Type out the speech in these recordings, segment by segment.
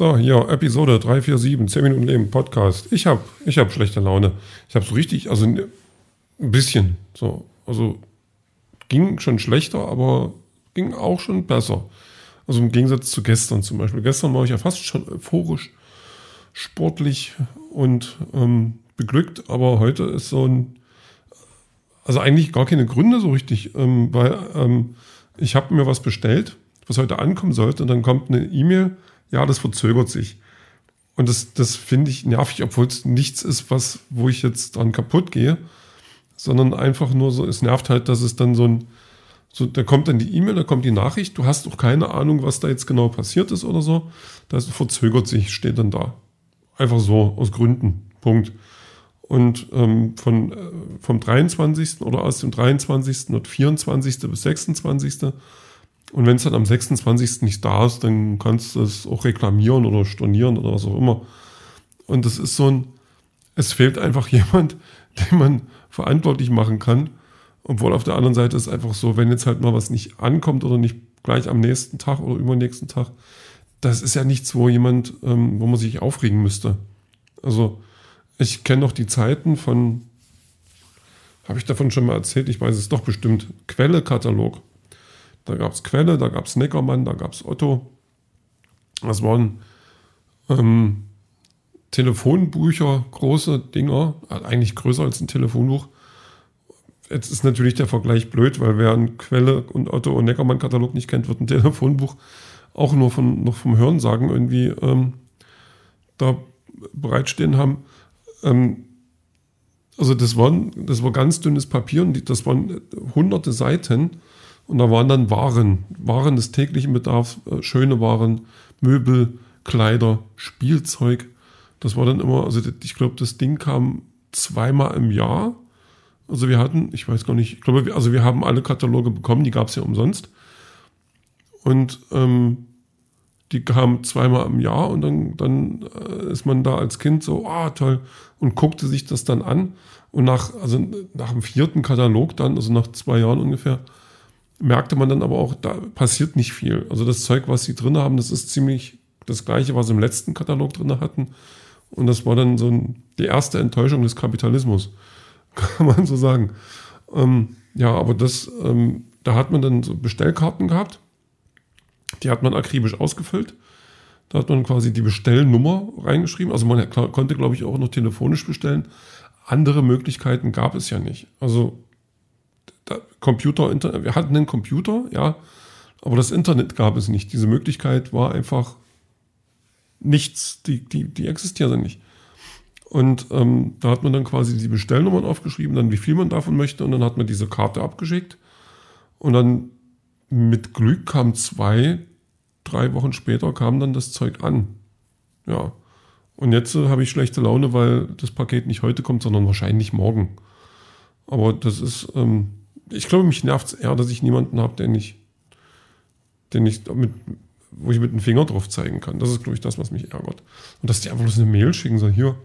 So, hier, Episode 347, 10 Minuten Leben, Podcast. Ich habe ich hab schlechte Laune. Ich habe so richtig, also ein bisschen, so, also ging schon schlechter, aber ging auch schon besser. Also im Gegensatz zu gestern zum Beispiel. Gestern war ich ja fast schon euphorisch, sportlich und ähm, beglückt, aber heute ist so ein, also eigentlich gar keine Gründe so richtig, ähm, weil ähm, ich habe mir was bestellt, was heute ankommen sollte und dann kommt eine E-Mail, ja, das verzögert sich. Und das, das finde ich nervig, obwohl es nichts ist, was, wo ich jetzt dran kaputt gehe, sondern einfach nur so, es nervt halt, dass es dann so ein, so, da kommt dann die E-Mail, da kommt die Nachricht, du hast auch keine Ahnung, was da jetzt genau passiert ist oder so. Das verzögert sich, steht dann da. Einfach so, aus Gründen. Punkt. Und ähm, von, äh, vom 23. oder aus dem 23. und 24. bis 26. Und wenn es dann am 26. nicht da ist, dann kannst du es auch reklamieren oder stornieren oder was auch immer. Und das ist so ein, es fehlt einfach jemand, den man verantwortlich machen kann. Obwohl auf der anderen Seite ist einfach so, wenn jetzt halt mal was nicht ankommt oder nicht gleich am nächsten Tag oder übernächsten Tag, das ist ja nichts, wo jemand, ähm, wo man sich aufregen müsste. Also ich kenne noch die Zeiten von, habe ich davon schon mal erzählt, ich weiß es doch bestimmt, Quelle-Katalog. Da gab es Quelle, da gab es Neckermann, da gab es Otto. Das waren ähm, Telefonbücher, große Dinger, eigentlich größer als ein Telefonbuch. Jetzt ist natürlich der Vergleich blöd, weil wer ein Quelle und Otto und Neckermann-Katalog nicht kennt, wird ein Telefonbuch auch nur von, noch vom Hörensagen irgendwie ähm, da bereitstehen haben. Ähm, also das, waren, das war ganz dünnes Papier und das waren hunderte Seiten und da waren dann Waren, Waren des täglichen Bedarfs, äh, schöne Waren, Möbel, Kleider, Spielzeug. Das war dann immer, also ich glaube, das Ding kam zweimal im Jahr. Also wir hatten, ich weiß gar nicht, ich glaube, also wir haben alle Kataloge bekommen, die gab es ja umsonst. Und ähm, die kamen zweimal im Jahr und dann, dann äh, ist man da als Kind so, ah, toll, und guckte sich das dann an. Und nach, also nach dem vierten Katalog dann, also nach zwei Jahren ungefähr, merkte man dann aber auch, da passiert nicht viel. Also das Zeug, was sie drin haben, das ist ziemlich das gleiche, was sie im letzten Katalog drin hatten. Und das war dann so ein, die erste Enttäuschung des Kapitalismus, kann man so sagen. Ähm, ja, aber das, ähm, da hat man dann so Bestellkarten gehabt. Die hat man akribisch ausgefüllt. Da hat man quasi die Bestellnummer reingeschrieben. Also man konnte, glaube ich, auch noch telefonisch bestellen. Andere Möglichkeiten gab es ja nicht. Also Computer, Internet, wir hatten einen Computer, ja, aber das Internet gab es nicht. Diese Möglichkeit war einfach nichts, die, die, die existierte nicht. Und ähm, da hat man dann quasi die Bestellnummern aufgeschrieben, dann wie viel man davon möchte und dann hat man diese Karte abgeschickt. Und dann mit Glück kam zwei, drei Wochen später kam dann das Zeug an. Ja. Und jetzt äh, habe ich schlechte Laune, weil das Paket nicht heute kommt, sondern wahrscheinlich morgen. Aber das ist, ähm, ich glaube, mich nervt es eher, dass ich niemanden habe, den ich, den ich mit, wo ich mit dem Finger drauf zeigen kann. Das ist, glaube ich, das, was mich ärgert. Und dass die einfach bloß eine Mail schicken, so hier,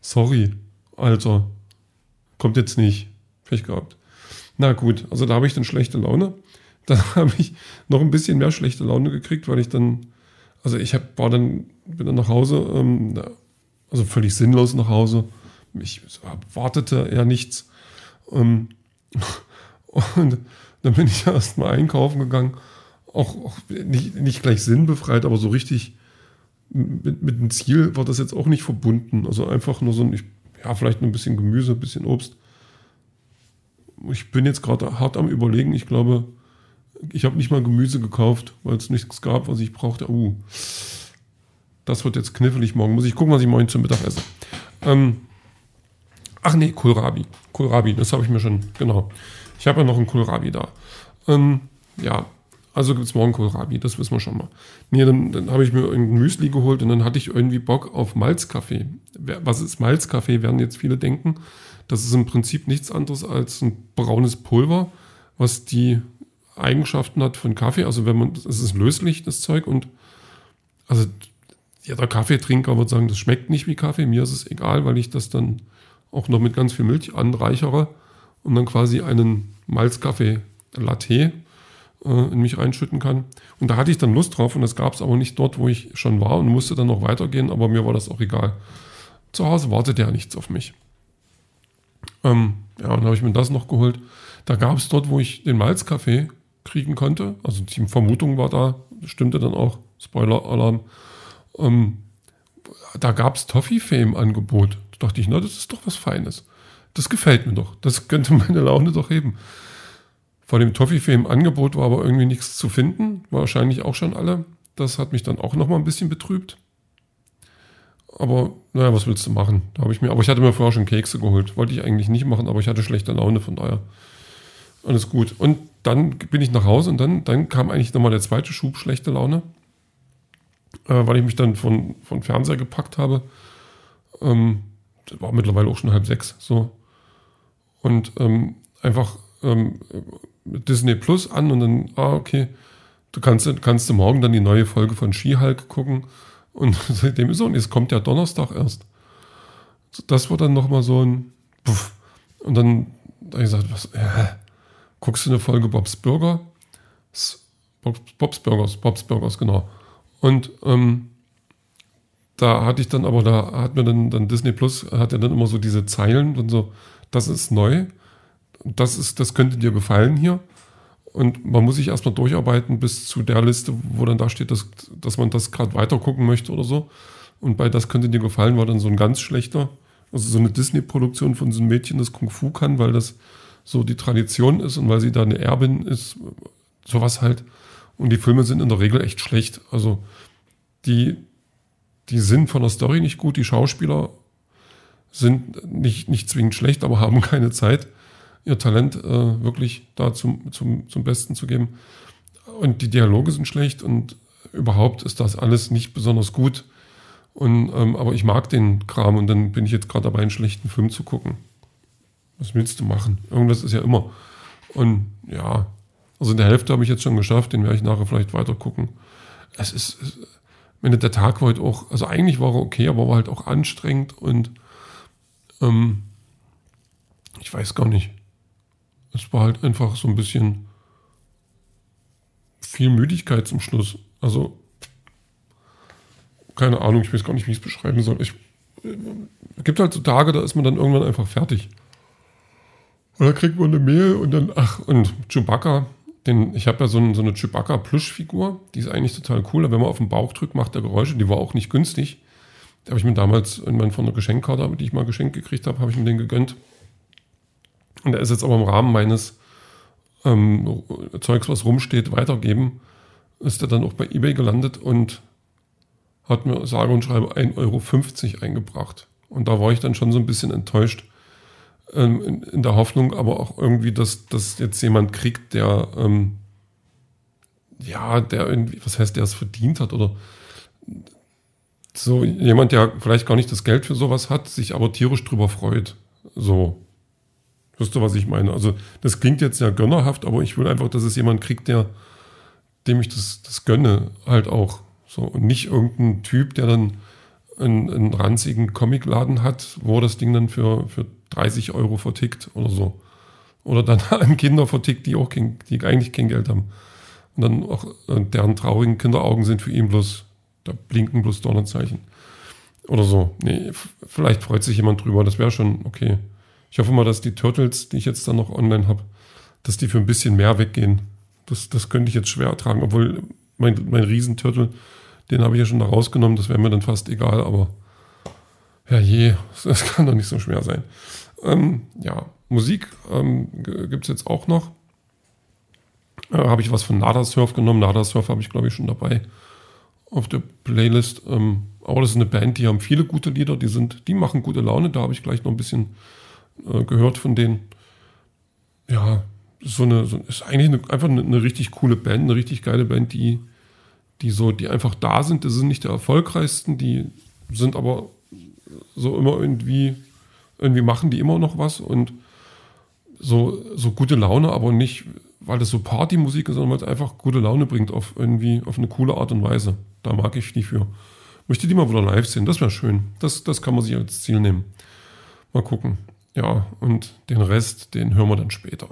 sorry, Alter, kommt jetzt nicht. Pech gehabt. Na gut, also da habe ich dann schlechte Laune. Dann habe ich noch ein bisschen mehr schlechte Laune gekriegt, weil ich dann, also ich hab, war dann, bin dann nach Hause, ähm, also völlig sinnlos nach Hause. Ich wartete eher nichts. Ähm, und dann bin ich erstmal einkaufen gegangen. Auch, auch, nicht, nicht gleich sinnbefreit, aber so richtig mit, mit dem Ziel war das jetzt auch nicht verbunden. Also einfach nur so ein, ja, vielleicht nur ein bisschen Gemüse, ein bisschen Obst. Ich bin jetzt gerade hart am Überlegen. Ich glaube, ich habe nicht mal Gemüse gekauft, weil es nichts gab, was ich brauchte. Uh, das wird jetzt knifflig morgen. Muss ich gucken, was ich morgen zum Mittag esse. Ähm, ach nee, Kohlrabi. Kohlrabi, das habe ich mir schon, genau. Ich habe ja noch einen Kohlrabi da. Ähm, ja, also gibt es morgen Kohlrabi, das wissen wir schon mal. Nee, dann, dann habe ich mir irgendein Müsli geholt und dann hatte ich irgendwie Bock auf Malzkaffee. Was ist Malzkaffee, werden jetzt viele denken. Das ist im Prinzip nichts anderes als ein braunes Pulver, was die Eigenschaften hat von Kaffee. Also wenn man, es ist löslich, das Zeug, und also jeder Kaffeetrinker wird sagen, das schmeckt nicht wie Kaffee. Mir ist es egal, weil ich das dann auch noch mit ganz viel Milch anreichere und dann quasi einen Malzkaffee Latte äh, in mich reinschütten kann. Und da hatte ich dann Lust drauf und das gab es aber nicht dort, wo ich schon war und musste dann noch weitergehen, aber mir war das auch egal. Zu Hause wartete ja nichts auf mich. Ähm, ja, dann habe ich mir das noch geholt. Da gab es dort, wo ich den Malzkaffee kriegen konnte, also die Vermutung war da, stimmte dann auch, Spoiler-Alarm, ähm, da gab es Toffee-Fame-Angebot. Da dachte ich, na, das ist doch was Feines. Das gefällt mir doch. Das könnte meine Laune doch heben. Vor dem Toffee-Fame-Angebot war aber irgendwie nichts zu finden. Wahrscheinlich auch schon alle. Das hat mich dann auch nochmal ein bisschen betrübt. Aber naja, was willst du machen? Da habe ich mir, aber ich hatte mir vorher schon Kekse geholt. Wollte ich eigentlich nicht machen, aber ich hatte schlechte Laune, von daher alles gut. Und dann bin ich nach Hause und dann, dann kam eigentlich nochmal der zweite Schub schlechte Laune, äh, weil ich mich dann von, von Fernseher gepackt habe. Ähm, war mittlerweile auch schon halb sechs, so. Und ähm, einfach ähm, Disney Plus an und dann, ah, okay, du kannst, kannst du morgen dann die neue Folge von She-Hulk gucken. Und seitdem ist es, und es kommt ja Donnerstag erst. Das war dann nochmal so ein Puff. Und dann habe ich gesagt, was, äh, guckst du eine Folge Bob's Burger? Bob's, Bob's Burgers, Bob's Burgers, genau. Und ähm, da hatte ich dann aber, da hat mir dann, dann Disney Plus, hat ja dann immer so diese Zeilen und so, das ist neu, das ist, das könnte dir gefallen hier. Und man muss sich erstmal durcharbeiten bis zu der Liste, wo dann da steht, dass, dass man das gerade weiter gucken möchte oder so. Und bei Das könnte dir gefallen war dann so ein ganz schlechter, also so eine Disney-Produktion von so einem Mädchen, das Kung Fu kann, weil das so die Tradition ist und weil sie da eine Erbin ist, sowas halt. Und die Filme sind in der Regel echt schlecht. Also die, die sind von der Story nicht gut, die Schauspieler sind nicht, nicht zwingend schlecht, aber haben keine Zeit ihr Talent äh, wirklich da zum, zum, zum Besten zu geben. Und die Dialoge sind schlecht und überhaupt ist das alles nicht besonders gut. Und, ähm, aber ich mag den Kram und dann bin ich jetzt gerade dabei, einen schlechten Film zu gucken. Was willst du machen? Irgendwas ist ja immer. Und ja, also in der Hälfte habe ich jetzt schon geschafft, den werde ich nachher vielleicht weiter gucken. Es ist, es, meine, der Tag war heute auch, also eigentlich war er okay, aber war halt auch anstrengend und ähm, ich weiß gar nicht es war halt einfach so ein bisschen viel Müdigkeit zum Schluss. Also, keine Ahnung, ich weiß gar nicht, wie ich es beschreiben soll. Ich, es gibt halt so Tage, da ist man dann irgendwann einfach fertig. Oder kriegt man eine Mail und dann, ach, und Chewbacca, den, ich habe ja so, ein, so eine Chewbacca-Plüschfigur, die ist eigentlich total cool. Wenn man auf den Bauch drückt, macht der Geräusche, die war auch nicht günstig. Habe ich mir damals in von einer Geschenkkarte, die ich mal geschenkt gekriegt habe, habe ich mir den gegönnt. Und er ist jetzt aber im Rahmen meines ähm, Zeugs, was rumsteht, weitergeben, ist er dann auch bei eBay gelandet und hat mir sage und schreibe 1,50 Euro eingebracht. Und da war ich dann schon so ein bisschen enttäuscht. Ähm, in, in, der Hoffnung aber auch irgendwie, dass das jetzt jemand kriegt, der ähm, ja, der irgendwie, was heißt, der es verdient hat oder so jemand, der vielleicht gar nicht das Geld für sowas hat, sich aber tierisch drüber freut. So. Wisst ihr, was ich meine? Also, das klingt jetzt sehr gönnerhaft, aber ich will einfach, dass es jemand kriegt, der, dem ich das, das gönne, halt auch. So, und nicht irgendein Typ, der dann einen, einen ranzigen Comicladen hat, wo das Ding dann für, für 30 Euro vertickt oder so. Oder dann an Kinder vertickt, die auch kein, die eigentlich kein Geld haben. Und dann auch deren traurigen Kinderaugen sind für ihn bloß, da blinken bloß Donnerzeichen. Oder so. Nee, vielleicht freut sich jemand drüber, das wäre schon okay. Ich hoffe mal, dass die Turtles, die ich jetzt dann noch online habe, dass die für ein bisschen mehr weggehen. Das, das könnte ich jetzt schwer ertragen, obwohl mein, mein Riesenturtle, den habe ich ja schon da rausgenommen, das wäre mir dann fast egal, aber ja je, das kann doch nicht so schwer sein. Ähm, ja, Musik ähm, gibt es jetzt auch noch. Äh, habe ich was von Nada Surf genommen. Nada Surf habe ich, glaube ich, schon dabei auf der Playlist. Ähm, aber das ist eine Band, die haben viele gute Lieder, die sind, die machen gute Laune. Da habe ich gleich noch ein bisschen äh, gehört von denen. Ja, so eine, so, ist eigentlich eine, einfach eine, eine, richtig coole Band, eine richtig geile Band, die, die so, die einfach da sind. Die sind nicht der erfolgreichsten, die sind aber so immer irgendwie, irgendwie machen die immer noch was und so, so gute Laune, aber nicht, weil das so Partymusik ist, sondern weil es einfach gute Laune bringt auf irgendwie, auf eine coole Art und Weise. Da mag ich die für. Möchte die mal wieder live sehen, das wäre schön. Das, das kann man sich als Ziel nehmen. Mal gucken. Ja, und den Rest, den hören wir dann später.